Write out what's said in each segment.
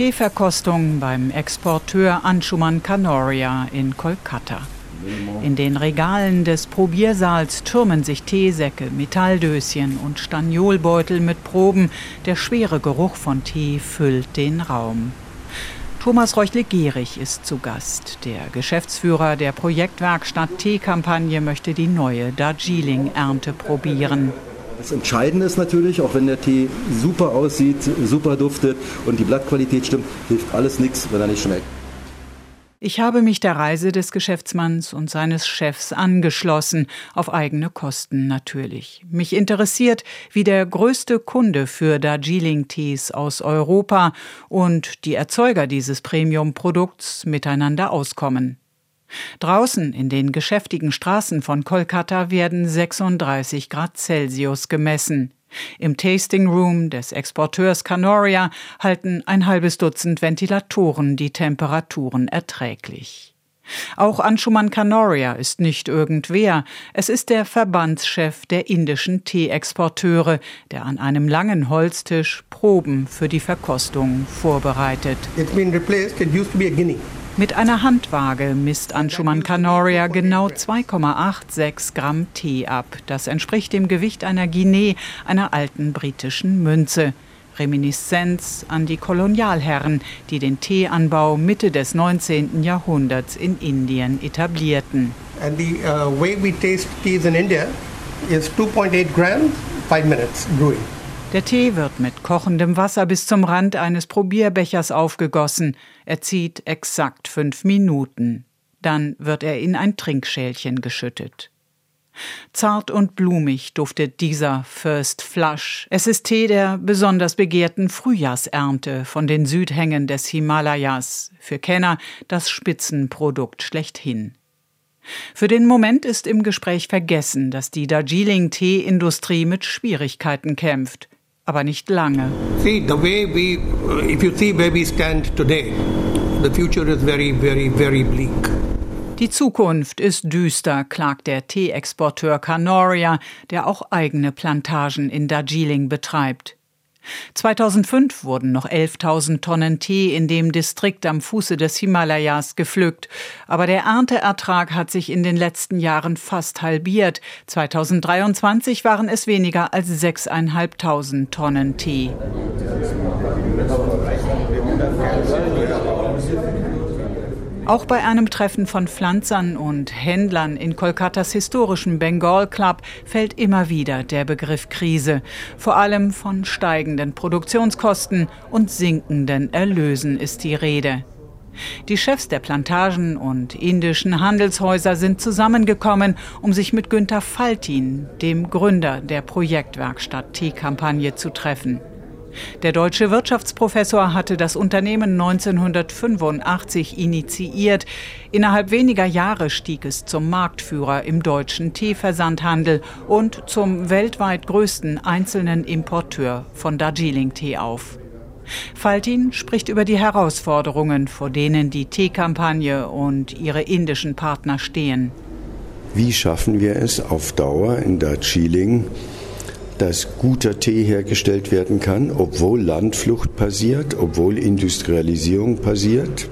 Teeverkostung beim Exporteur Anshuman Kanoria in Kolkata. In den Regalen des Probiersaals türmen sich Teesäcke, Metalldöschen und Staniolbeutel mit Proben. Der schwere Geruch von Tee füllt den Raum. Thomas Reuchle-Gehrig ist zu Gast. Der Geschäftsführer der Projektwerkstatt Teekampagne möchte die neue Darjeeling-Ernte probieren. Das Entscheidende ist natürlich, auch wenn der Tee super aussieht, super duftet und die Blattqualität stimmt, hilft alles nichts, wenn er nicht schmeckt. Ich habe mich der Reise des Geschäftsmanns und seines Chefs angeschlossen, auf eigene Kosten natürlich. Mich interessiert, wie der größte Kunde für Darjeeling-Tees aus Europa und die Erzeuger dieses Premium-Produkts miteinander auskommen. Draußen in den geschäftigen Straßen von Kolkata werden 36 Grad Celsius gemessen. Im Tasting Room des Exporteurs Canoria halten ein halbes Dutzend Ventilatoren die Temperaturen erträglich. Auch Anshuman Canoria ist nicht irgendwer. Es ist der Verbandschef der indischen Teeexporteure, der an einem langen Holztisch Proben für die Verkostung vorbereitet. It's been replaced. It used to be a guinea. Mit einer Handwaage misst Anshuman Canoria genau 2,86 Gramm Tee ab. Das entspricht dem Gewicht einer Guinea, einer alten britischen Münze. Reminiszenz an die Kolonialherren, die den Teeanbau Mitte des 19. Jahrhunderts in Indien etablierten. And the uh, way we taste teas in India is 2.8 grams, 5 minutes brewing. Der Tee wird mit kochendem Wasser bis zum Rand eines Probierbechers aufgegossen. Er zieht exakt fünf Minuten. Dann wird er in ein Trinkschälchen geschüttet. Zart und blumig duftet dieser First Flush. Es ist Tee der besonders begehrten Frühjahrsernte von den Südhängen des Himalayas. Für Kenner das Spitzenprodukt schlechthin. Für den Moment ist im Gespräch vergessen, dass die Darjeeling-Tee-Industrie mit Schwierigkeiten kämpft aber nicht lange. See, the way we, if you see where we stand today, the future is very, very, very bleak. Die Zukunft ist düster, klagt der Teeexporteur Canoria, der auch eigene Plantagen in Darjeeling betreibt. 2005 wurden noch 11.000 Tonnen Tee in dem Distrikt am Fuße des Himalayas gepflückt. Aber der Ernteertrag hat sich in den letzten Jahren fast halbiert. 2023 waren es weniger als 6.500 Tonnen Tee. Auch bei einem Treffen von Pflanzern und Händlern in Kolkatas historischen Bengal Club fällt immer wieder der Begriff Krise. Vor allem von steigenden Produktionskosten und sinkenden Erlösen ist die Rede. Die Chefs der Plantagen und indischen Handelshäuser sind zusammengekommen, um sich mit Günther Faltin, dem Gründer der Projektwerkstatt Teekampagne, zu treffen. Der deutsche Wirtschaftsprofessor hatte das Unternehmen 1985 initiiert. Innerhalb weniger Jahre stieg es zum Marktführer im deutschen Teeversandhandel und zum weltweit größten einzelnen Importeur von Darjeeling-Tee auf. Faltin spricht über die Herausforderungen, vor denen die Teekampagne und ihre indischen Partner stehen. Wie schaffen wir es auf Dauer in Darjeeling, dass guter Tee hergestellt werden kann, obwohl Landflucht passiert, obwohl Industrialisierung passiert.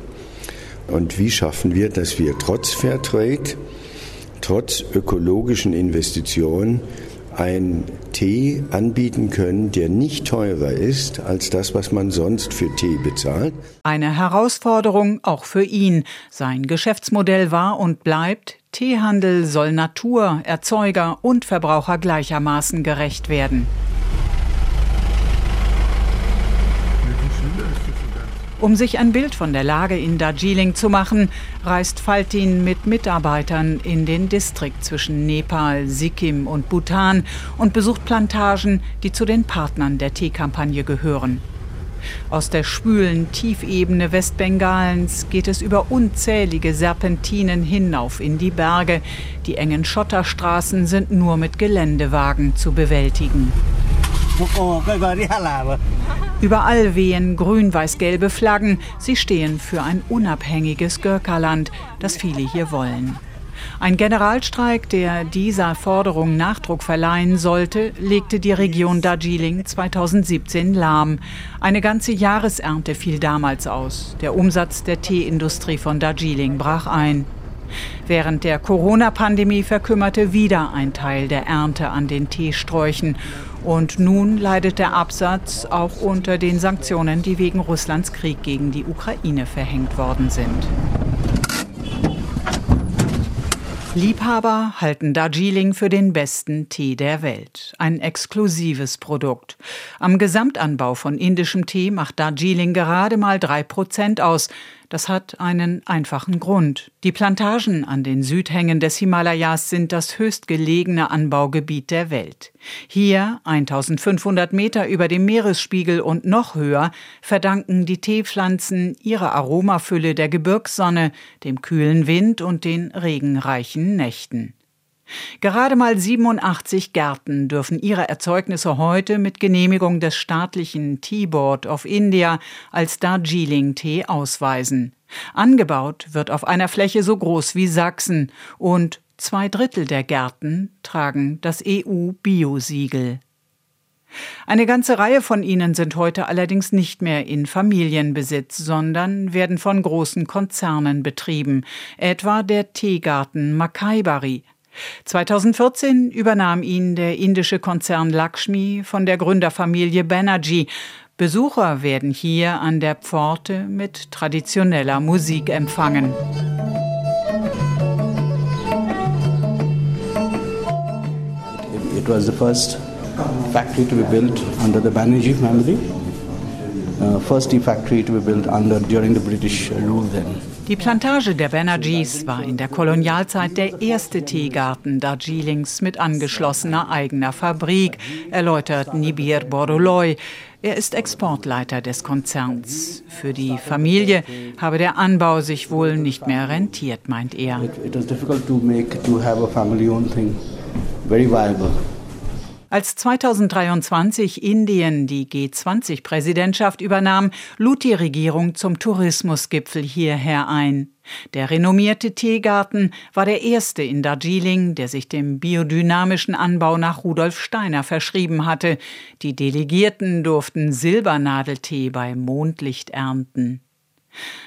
Und wie schaffen wir, dass wir trotz Fairtrade, trotz ökologischen Investitionen einen Tee anbieten können, der nicht teurer ist als das, was man sonst für Tee bezahlt. Eine Herausforderung auch für ihn. Sein Geschäftsmodell war und bleibt, Teehandel soll Natur, Erzeuger und Verbraucher gleichermaßen gerecht werden. Um sich ein Bild von der Lage in Darjeeling zu machen, reist Faltin mit Mitarbeitern in den Distrikt zwischen Nepal, Sikkim und Bhutan und besucht Plantagen, die zu den Partnern der Teekampagne gehören. Aus der schwülen Tiefebene Westbengalens geht es über unzählige Serpentinen hinauf in die Berge. Die engen Schotterstraßen sind nur mit Geländewagen zu bewältigen. Überall wehen grün-weiß-gelbe Flaggen. Sie stehen für ein unabhängiges Gurkhaland, das viele hier wollen. Ein Generalstreik, der dieser Forderung Nachdruck verleihen sollte, legte die Region Darjeeling 2017 lahm. Eine ganze Jahresernte fiel damals aus. Der Umsatz der Teeindustrie von Darjeeling brach ein. Während der Corona-Pandemie verkümmerte wieder ein Teil der Ernte an den Teesträuchen. Und nun leidet der Absatz auch unter den Sanktionen, die wegen Russlands Krieg gegen die Ukraine verhängt worden sind. Liebhaber halten Darjeeling für den besten Tee der Welt. Ein exklusives Produkt. Am Gesamtanbau von indischem Tee macht Darjeeling gerade mal drei Prozent aus. Das hat einen einfachen Grund. Die Plantagen an den Südhängen des Himalayas sind das höchstgelegene Anbaugebiet der Welt. Hier, 1500 Meter über dem Meeresspiegel und noch höher, verdanken die Teepflanzen ihre Aromafülle der Gebirgssonne, dem kühlen Wind und den regenreichen Nächten. Gerade mal 87 Gärten dürfen ihre Erzeugnisse heute mit Genehmigung des staatlichen Tea Board of India als Darjeeling-Tee ausweisen. Angebaut wird auf einer Fläche so groß wie Sachsen und zwei Drittel der Gärten tragen das EU-Biosiegel. Eine ganze Reihe von ihnen sind heute allerdings nicht mehr in Familienbesitz, sondern werden von großen Konzernen betrieben, etwa der Teegarten Makaibari, 2014 übernahm ihn der indische Konzern Lakshmi von der Gründerfamilie Banerjee. Besucher werden hier an der Pforte mit traditioneller Musik empfangen. It was the first factory to be built under the Banerjee family. Uh, first factory to be built under during the British rule then. Die Plantage der Banerjees war in der Kolonialzeit der erste Teegarten Darjeelings mit angeschlossener eigener Fabrik, erläutert Nibir Boroloy. Er ist Exportleiter des Konzerns. Für die Familie habe der Anbau sich wohl nicht mehr rentiert, meint er. It, it was difficult to make to have a family owned thing very viable. Als 2023 Indien die G20-Präsidentschaft übernahm, lud die Regierung zum Tourismusgipfel hierher ein. Der renommierte Teegarten war der erste in Darjeeling, der sich dem biodynamischen Anbau nach Rudolf Steiner verschrieben hatte. Die Delegierten durften Silbernadeltee bei Mondlicht ernten.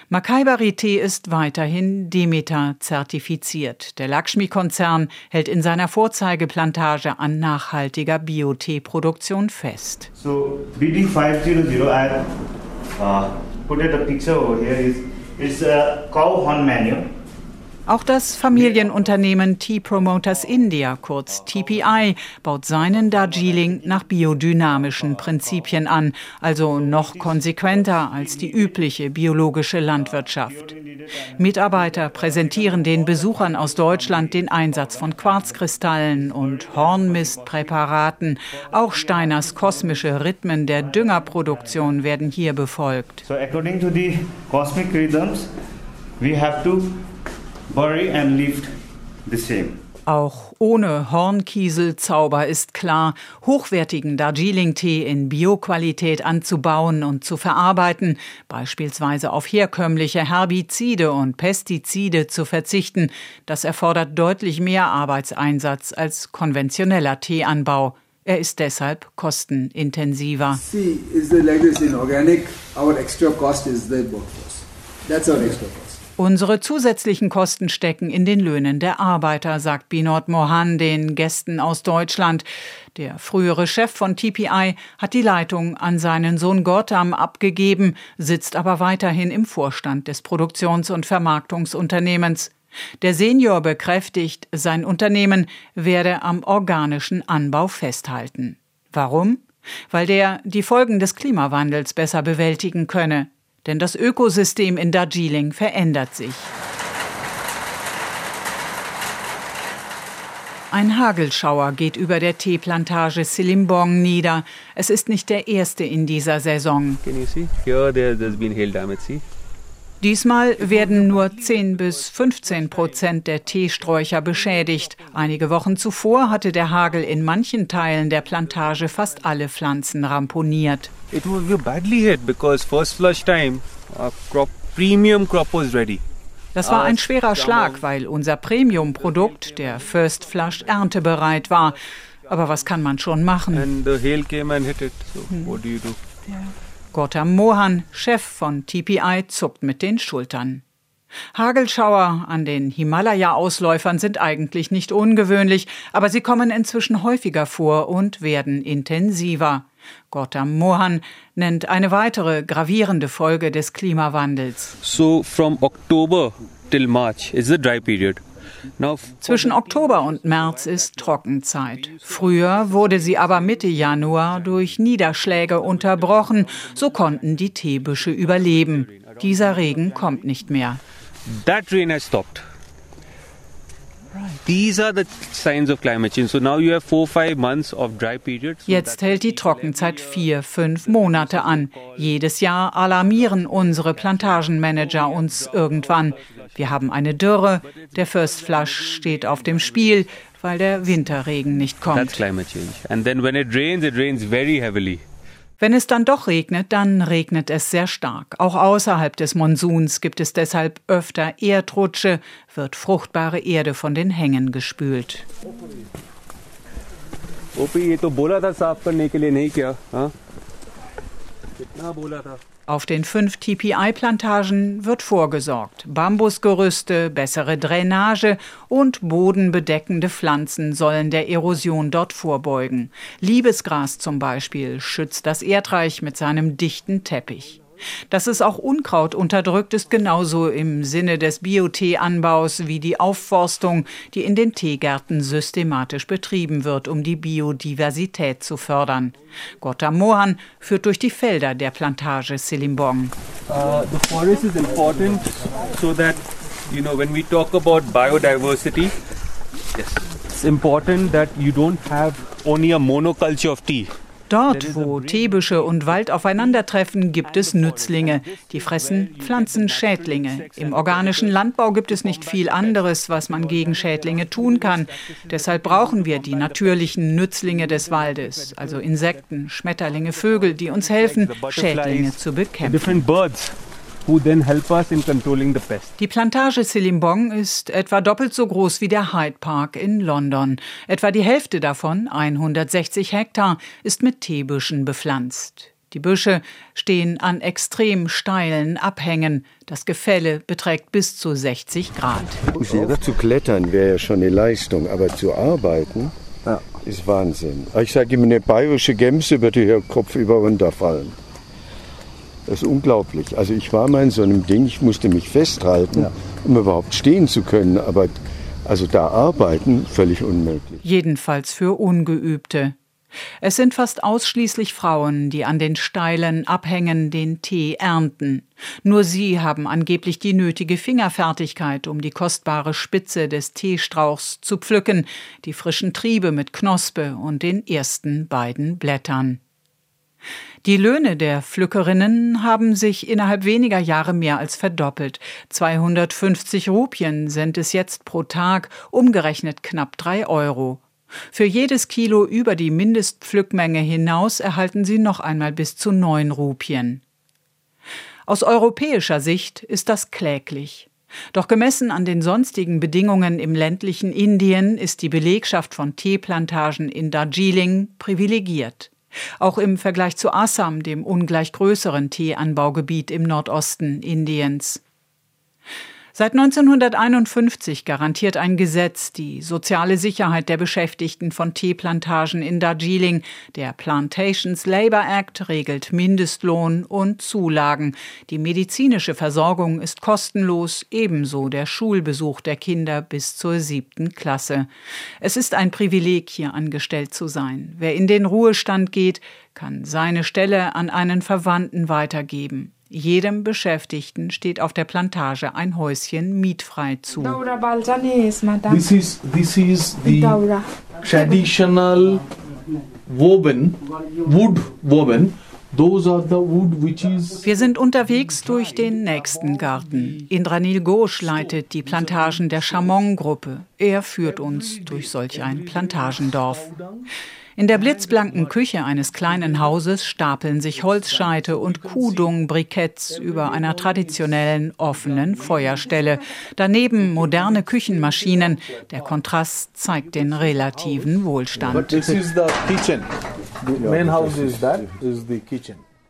Makai-Tee ist weiterhin Demeter zertifiziert. Der Lakshmi-Konzern hält in seiner Vorzeigeplantage an nachhaltiger Biotee-Produktion fest. So BD500, I uh, put a picture over here, is, is a cow horn manure. Auch das Familienunternehmen Tea Promoters India, kurz TPI, baut seinen Darjeeling nach biodynamischen Prinzipien an, also noch konsequenter als die übliche biologische Landwirtschaft. Mitarbeiter präsentieren den Besuchern aus Deutschland den Einsatz von Quarzkristallen und Hornmistpräparaten. Auch Steiners kosmische Rhythmen der Düngerproduktion werden hier befolgt. So according to the cosmic rhythms, we have to bury and lift the same. Auch ohne Hornkieselzauber ist klar, hochwertigen Darjeeling-Tee in Bioqualität anzubauen und zu verarbeiten, beispielsweise auf herkömmliche Herbizide und Pestizide zu verzichten, das erfordert deutlich mehr Arbeitseinsatz als konventioneller Teeanbau. Er ist deshalb kostenintensiver. See, is like this in organic, our extra cost is the workforce. That's our extra cost. Unsere zusätzlichen Kosten stecken in den Löhnen der Arbeiter, sagt Binod Mohan den Gästen aus Deutschland. Der frühere Chef von TPI hat die Leitung an seinen Sohn Gautam abgegeben, sitzt aber weiterhin im Vorstand des Produktions- und Vermarktungsunternehmens. Der Senior bekräftigt, sein Unternehmen werde am organischen Anbau festhalten. Warum? Weil der die Folgen des Klimawandels besser bewältigen könne. Denn das Ökosystem in Darjeeling verändert sich. Ein Hagelschauer geht über der Teeplantage Silimbong nieder. Es ist nicht der erste in dieser Saison. Can you see? Here there, there's been hail damage. See? Diesmal werden nur 10 bis 15 Prozent der Teesträucher beschädigt. Einige Wochen zuvor hatte der Hagel in manchen Teilen der Plantage fast alle Pflanzen ramponiert. It was badly hit because first flush time, our crop, premium crop was ready. Das war ein schwerer Schlag, weil unser Premium-Produkt, der First Flush, erntebereit war. Aber was kann man schon machen? And the hail came and hit it. So hm. Gautam Mohan, Chef von TPI, zuckt mit den Schultern. Hagelschauer an den Himalaya-Ausläufern sind eigentlich nicht ungewöhnlich, aber sie kommen inzwischen häufiger vor und werden intensiver. Gautam Mohan nennt eine weitere gravierende Folge des Klimawandels. So from October till March is the dry period. Zwischen Oktober und März ist Trockenzeit. Früher wurde sie aber Mitte Januar durch Niederschläge unterbrochen. So konnten die Teebüsche überleben. Dieser Regen kommt nicht mehr. That rain has stopped. Jetzt hält die Trockenzeit vier, fünf Monate an. Jedes Jahr alarmieren unsere Plantagenmanager uns irgendwann. Wir haben eine Dürre, der First Flush steht auf dem Spiel, weil der Winterregen nicht kommt. That's climate change. And then when it rains, it rains very heavily. Wenn es dann doch regnet, dann regnet es sehr stark. Auch außerhalb des Monsuns gibt es deshalb öfter Erdrutsche, wird fruchtbare Erde von den Hängen gespült. Tha saaf karne ke liye nahi kiya, Kitna bola tha? Auf den fünf TPI-Plantagen wird vorgesorgt. Bambusgerüste, bessere Drainage und bodenbedeckende Pflanzen sollen der Erosion dort vorbeugen. Liebesgras zum Beispiel schützt das Erdreich mit seinem dichten Teppich. Dass es auch Unkraut unterdrückt, ist genauso im Sinne des Biotee-Anbaus wie die Aufforstung, die in den Teegärten systematisch betrieben wird, um die Biodiversität zu fördern. Gota Mohan führt durch die Felder der Plantage Silimbong. Uh, the forest is important so that, you know, when we talk about biodiversity, yes, it's important that you don't have only a monoculture of tea. Dort, wo Teebüsche und Wald aufeinandertreffen, gibt es Nützlinge. Die fressen Pflanzenschädlinge. Im organischen Landbau gibt es nicht viel anderes, was man gegen Schädlinge tun kann. Deshalb brauchen wir die natürlichen Nützlinge des Waldes, also Insekten, Schmetterlinge, Vögel, die uns helfen, Schädlinge zu bekämpfen who then help us in controlling the pest. Die Plantage Silimbong ist etwa doppelt so groß wie der Hyde Park in London. Etwa die Hälfte davon, 160 Hektar, ist mit Teebüschen bepflanzt. Die Büsche stehen an extrem steilen Abhängen. Das Gefälle beträgt bis zu 60 Grad. Zu klettern wäre ja schon eine Leistung, aber zu arbeiten ist Wahnsinn. Ich sage immer, eine bayerische Gemse würde hier Kopf über runterfallen. Das ist unglaublich. Also ich war mal in so einem Ding, ich musste mich festhalten, ja. um überhaupt stehen zu können. Aber also da arbeiten, völlig unmöglich. Jedenfalls für Ungeübte. Es sind fast ausschließlich Frauen, die an den steilen Abhängen den Tee ernten. Nur sie haben angeblich die nötige Fingerfertigkeit, um die kostbare Spitze des Teestrauchs zu pflücken, die frischen Triebe mit Knospe und den ersten beiden Blättern. Die Löhne der Pflückerinnen haben sich innerhalb weniger Jahre mehr als verdoppelt. 250 Rupien sind es jetzt pro Tag, umgerechnet knapp drei Euro. Für jedes Kilo über die Mindestpflückmenge hinaus erhalten sie noch einmal bis zu neun Rupien. Aus europäischer Sicht ist das kläglich. Doch gemessen an den sonstigen Bedingungen im ländlichen Indien ist die Belegschaft von Teeplantagen in Darjeeling privilegiert. Auch im Vergleich zu Assam, dem ungleich größeren Teeanbaugebiet im Nordosten Indiens. Seit 1951 garantiert ein Gesetz die soziale Sicherheit der Beschäftigten von Teeplantagen in Darjeeling. Der Plantations Labor Act regelt Mindestlohn und Zulagen. Die medizinische Versorgung ist kostenlos, ebenso der Schulbesuch der Kinder bis zur siebten Klasse. Es ist ein Privileg, hier angestellt zu sein. Wer in den Ruhestand geht, kann seine Stelle an einen Verwandten weitergeben. Jedem Beschäftigten steht auf der Plantage ein Häuschen mietfrei zu. This is, this is the traditional woven, wood woven. Wir sind unterwegs durch den nächsten Garten. Indranil Ghosh leitet die Plantagen der Chamon-Gruppe. Er führt uns durch solch ein Plantagendorf. In der blitzblanken Küche eines kleinen Hauses stapeln sich Holzscheite und Kudung-Briketts über einer traditionellen offenen Feuerstelle. Daneben moderne Küchenmaschinen. Der Kontrast zeigt den relativen Wohlstand.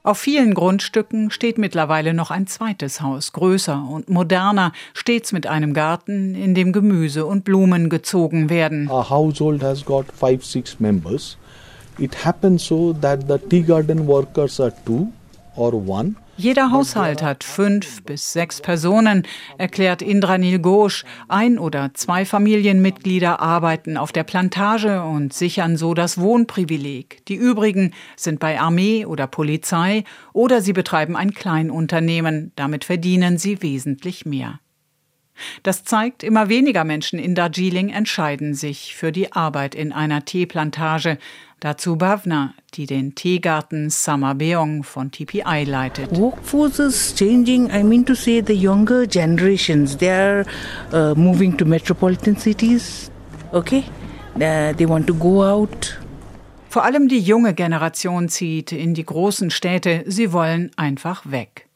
Auf vielen Grundstücken steht mittlerweile noch ein zweites Haus, größer und moderner, stets mit einem Garten, in dem Gemüse und Blumen gezogen werden. A household has got five, six members. It happens so that the tea garden workers are two or one. Jeder Haushalt hat fünf bis sechs Personen, erklärt Indranil Ghosh. Ein oder zwei Familienmitglieder arbeiten auf der Plantage und sichern so das Wohnprivileg. Die übrigen sind bei Armee oder Polizei oder sie betreiben ein Kleinunternehmen. Damit verdienen sie wesentlich mehr. Das zeigt, immer weniger Menschen in Darjeeling entscheiden sich für die Arbeit in einer Teeplantage. Dazu Bhavna, die den Teegarten Samabeong von TPI leitet. Workforce is changing. I mean to say the younger generations, they are uh, moving to metropolitan cities. Okay? Uh, they want to go out. Vor allem die junge Generation zieht in die großen Städte. Sie wollen einfach weg.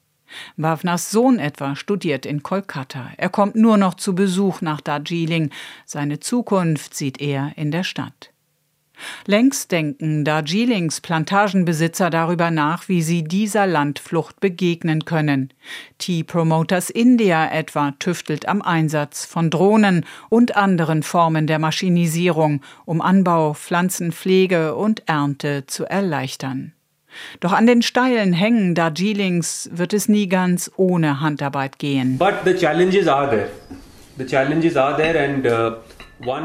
Bhavnas Sohn etwa studiert in Kolkata. Er kommt nur noch zu Besuch nach Darjeeling. Seine Zukunft sieht er in der Stadt. Längst denken Darjeelings Plantagenbesitzer darüber nach, wie sie dieser Landflucht begegnen können. Tea Promoters India etwa tüftelt am Einsatz von Drohnen und anderen Formen der Maschinisierung, um Anbau, Pflanzenpflege und Ernte zu erleichtern. Doch an den steilen Hängen Darjeelings wird es nie ganz ohne Handarbeit gehen. But the challenges are there. The challenges are there and uh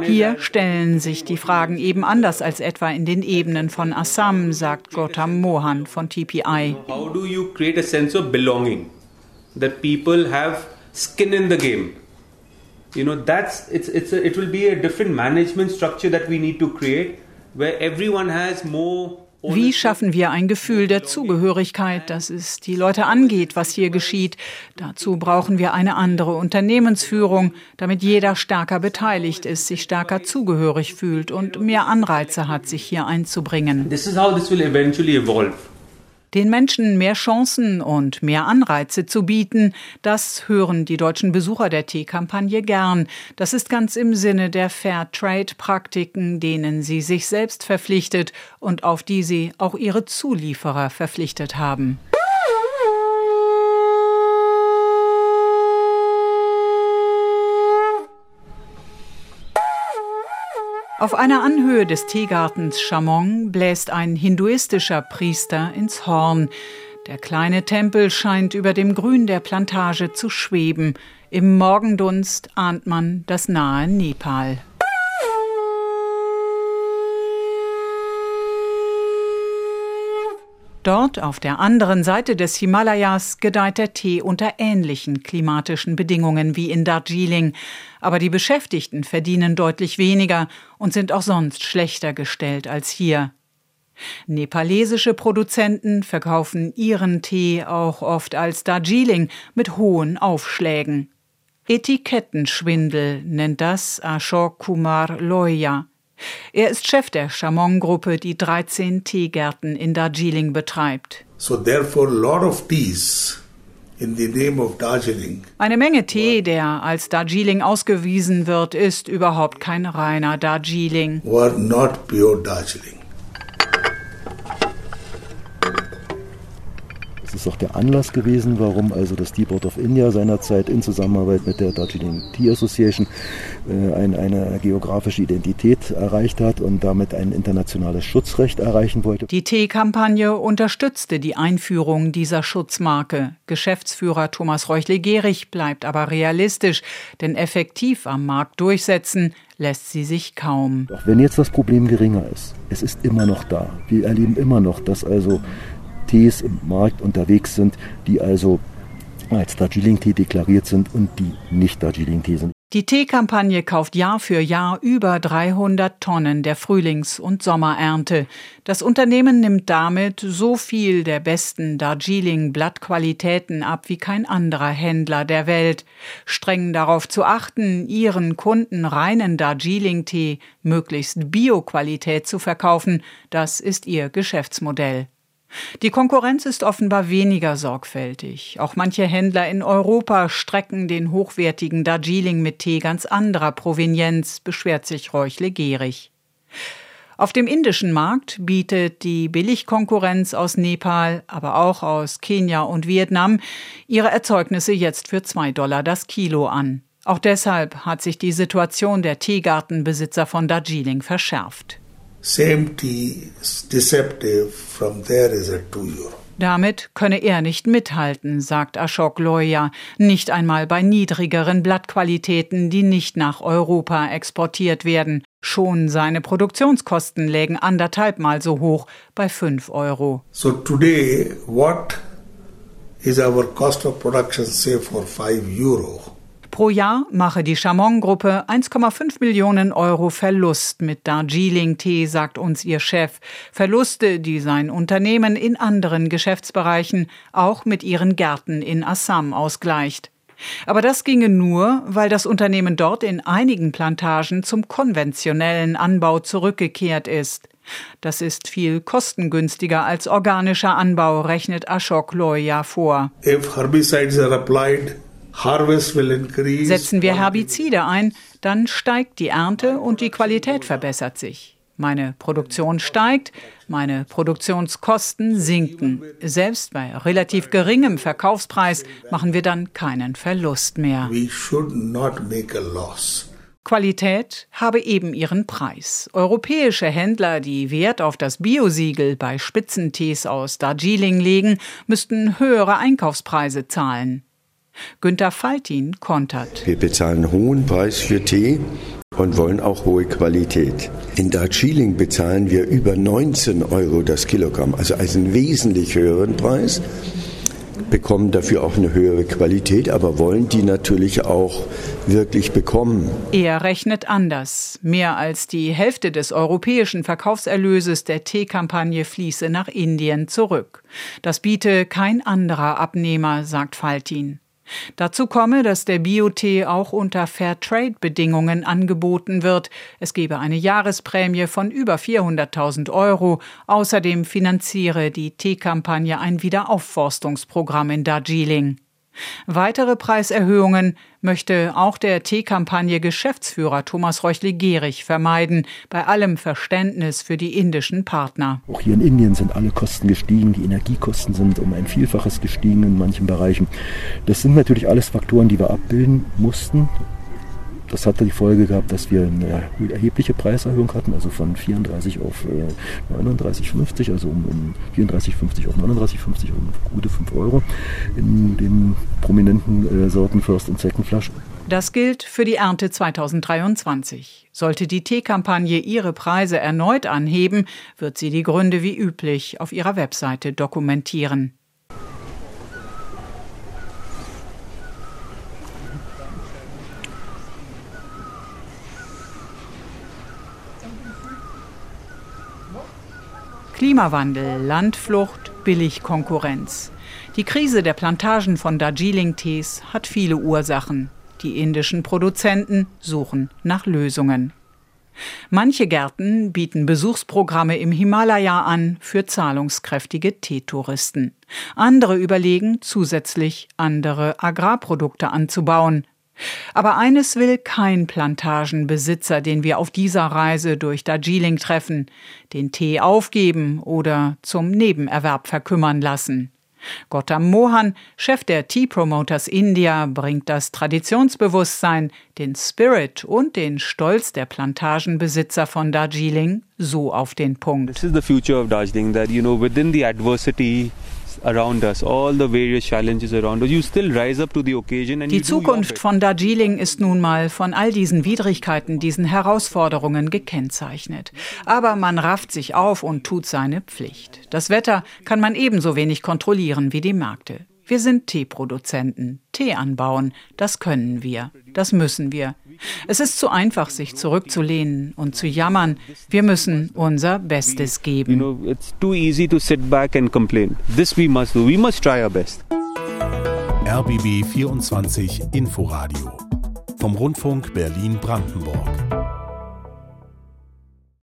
hier stellen sich die Fragen eben anders als etwa in den Ebenen von Assam, sagt Gautam Mohan von TPI. How do you create a sense of belonging? That people have skin in the game. You know, that's it's it's a, it will be a different management structure that we need to create where everyone has more wie schaffen wir ein Gefühl der Zugehörigkeit, dass es die Leute angeht, was hier geschieht? Dazu brauchen wir eine andere Unternehmensführung, damit jeder stärker beteiligt ist, sich stärker zugehörig fühlt und mehr Anreize hat, sich hier einzubringen. This is how this will eventually evolve den Menschen mehr Chancen und mehr Anreize zu bieten, das hören die deutschen Besucher der Teekampagne gern. Das ist ganz im Sinne der Fairtrade-Praktiken, denen sie sich selbst verpflichtet und auf die sie auch ihre Zulieferer verpflichtet haben. Auf einer Anhöhe des Teegartens Chamong bläst ein hinduistischer Priester ins Horn. Der kleine Tempel scheint über dem Grün der Plantage zu schweben. Im Morgendunst ahnt man das nahe Nepal. Dort auf der anderen Seite des Himalayas gedeiht der Tee unter ähnlichen klimatischen Bedingungen wie in Darjeeling, aber die Beschäftigten verdienen deutlich weniger und sind auch sonst schlechter gestellt als hier. Nepalesische Produzenten verkaufen ihren Tee auch oft als Darjeeling mit hohen Aufschlägen. Etikettenschwindel nennt das Ashok Kumar Loya. Er ist Chef der Chamon-Gruppe, die 13 Teegärten in Darjeeling betreibt. So therefore lot of teas eine Menge Tee, der als Darjeeling ausgewiesen wird, ist überhaupt kein reiner Darjeeling. Were not pure Darjeeling. Ist auch der Anlass gewesen, warum also das Tea Board of India seinerzeit in Zusammenarbeit mit der Darjeeling Tea Association äh, ein, eine geografische Identität erreicht hat und damit ein internationales Schutzrecht erreichen wollte. Die Tee-Kampagne unterstützte die Einführung dieser Schutzmarke. Geschäftsführer Thomas Reuchle-Gehrig bleibt aber realistisch, denn effektiv am Markt durchsetzen lässt sie sich kaum. Doch wenn jetzt das Problem geringer ist, es ist immer noch da. Wir erleben immer noch, dass also Tees im Markt unterwegs sind, die also als Darjeeling-Tee deklariert sind und die nicht Darjeeling-Tee sind. Die Teekampagne kauft Jahr für Jahr über 300 Tonnen der Frühlings- und Sommerernte. Das Unternehmen nimmt damit so viel der besten Darjeeling-Blattqualitäten ab wie kein anderer Händler der Welt. Streng darauf zu achten, ihren Kunden reinen Darjeeling-Tee möglichst Bioqualität zu verkaufen, das ist ihr Geschäftsmodell. Die Konkurrenz ist offenbar weniger sorgfältig. Auch manche Händler in Europa strecken den hochwertigen Darjeeling mit Tee ganz anderer Provenienz, beschwert sich Reuchle Gehrig. Auf dem indischen Markt bietet die Billigkonkurrenz aus Nepal, aber auch aus Kenia und Vietnam ihre Erzeugnisse jetzt für zwei Dollar das Kilo an. Auch deshalb hat sich die Situation der Teegartenbesitzer von Darjeeling verschärft. Same tea is deceptive. From there is a two euro. Damit könne er nicht mithalten, sagt Ashok Loya, nicht einmal bei niedrigeren Blattqualitäten, die nicht nach Europa exportiert werden. Schon seine Produktionskosten lägen anderthalbmal so hoch, bei 5 Euro. So today, what is our cost of production say for 5 Euro? Pro Jahr mache die Chamon-Gruppe 1,5 Millionen Euro Verlust mit Darjeeling-Tee, sagt uns ihr Chef. Verluste, die sein Unternehmen in anderen Geschäftsbereichen, auch mit ihren Gärten in Assam ausgleicht. Aber das ginge nur, weil das Unternehmen dort in einigen Plantagen zum konventionellen Anbau zurückgekehrt ist. Das ist viel kostengünstiger als organischer Anbau, rechnet Ashok Loya vor. If herbicides are applied, Setzen wir Herbizide ein, dann steigt die Ernte und die Qualität verbessert sich. Meine Produktion steigt, meine Produktionskosten sinken. Selbst bei relativ geringem Verkaufspreis machen wir dann keinen Verlust mehr. Qualität habe eben ihren Preis. Europäische Händler, die Wert auf das Biosiegel bei Spitzentees aus Darjeeling legen, müssten höhere Einkaufspreise zahlen. Günter Faltin kontert. Wir bezahlen einen hohen Preis für Tee und wollen auch hohe Qualität. In Darjeeling bezahlen wir über 19 Euro das Kilogramm, also einen wesentlich höheren Preis, bekommen dafür auch eine höhere Qualität, aber wollen die natürlich auch wirklich bekommen. Er rechnet anders. Mehr als die Hälfte des europäischen Verkaufserlöses der Teekampagne fließe nach Indien zurück. Das biete kein anderer Abnehmer, sagt Faltin. Dazu komme, dass der Biotee auch unter Fairtrade-Bedingungen angeboten wird. Es gebe eine Jahresprämie von über 400.000 Euro. Außerdem finanziere die Teekampagne ein Wiederaufforstungsprogramm in Darjeeling. Weitere Preiserhöhungen möchte auch der Teekampagne Geschäftsführer Thomas Reuchle-Gehrig vermeiden, bei allem Verständnis für die indischen Partner. Auch hier in Indien sind alle Kosten gestiegen, die Energiekosten sind um ein Vielfaches gestiegen in manchen Bereichen. Das sind natürlich alles Faktoren, die wir abbilden mussten das hatte die Folge gehabt, dass wir eine erhebliche Preiserhöhung hatten, also von 34 auf 39,50, äh, also um, um 34,50 auf 39,50, um gute 5 Euro in den prominenten äh, Sorten First und Second Flaschen. Das gilt für die Ernte 2023. Sollte die Teekampagne ihre Preise erneut anheben, wird sie die Gründe wie üblich auf ihrer Webseite dokumentieren. Klimawandel, Landflucht, Billigkonkurrenz. Die Krise der Plantagen von Darjeeling-Tees hat viele Ursachen. Die indischen Produzenten suchen nach Lösungen. Manche Gärten bieten Besuchsprogramme im Himalaya an für zahlungskräftige Teetouristen. Andere überlegen, zusätzlich andere Agrarprodukte anzubauen. Aber eines will kein Plantagenbesitzer, den wir auf dieser Reise durch Darjeeling treffen, den Tee aufgeben oder zum Nebenerwerb verkümmern lassen. Gautam Mohan, Chef der Tea Promoters India, bringt das Traditionsbewusstsein, den Spirit und den Stolz der Plantagenbesitzer von Darjeeling so auf den Punkt. This is the future of Darjeeling that you know within the adversity die Zukunft von Darjeeling ist nun mal von all diesen Widrigkeiten, diesen Herausforderungen gekennzeichnet. Aber man rafft sich auf und tut seine Pflicht. Das Wetter kann man ebenso wenig kontrollieren wie die Märkte. Wir sind Teeproduzenten. Tee anbauen, das können wir. Das müssen wir. Es ist zu einfach, sich zurückzulehnen und zu jammern. Wir müssen unser Bestes geben. You know, it's too easy to sit back and complain. This we must do. We must try our best. RBB 24 Inforadio vom Rundfunk Berlin-Brandenburg.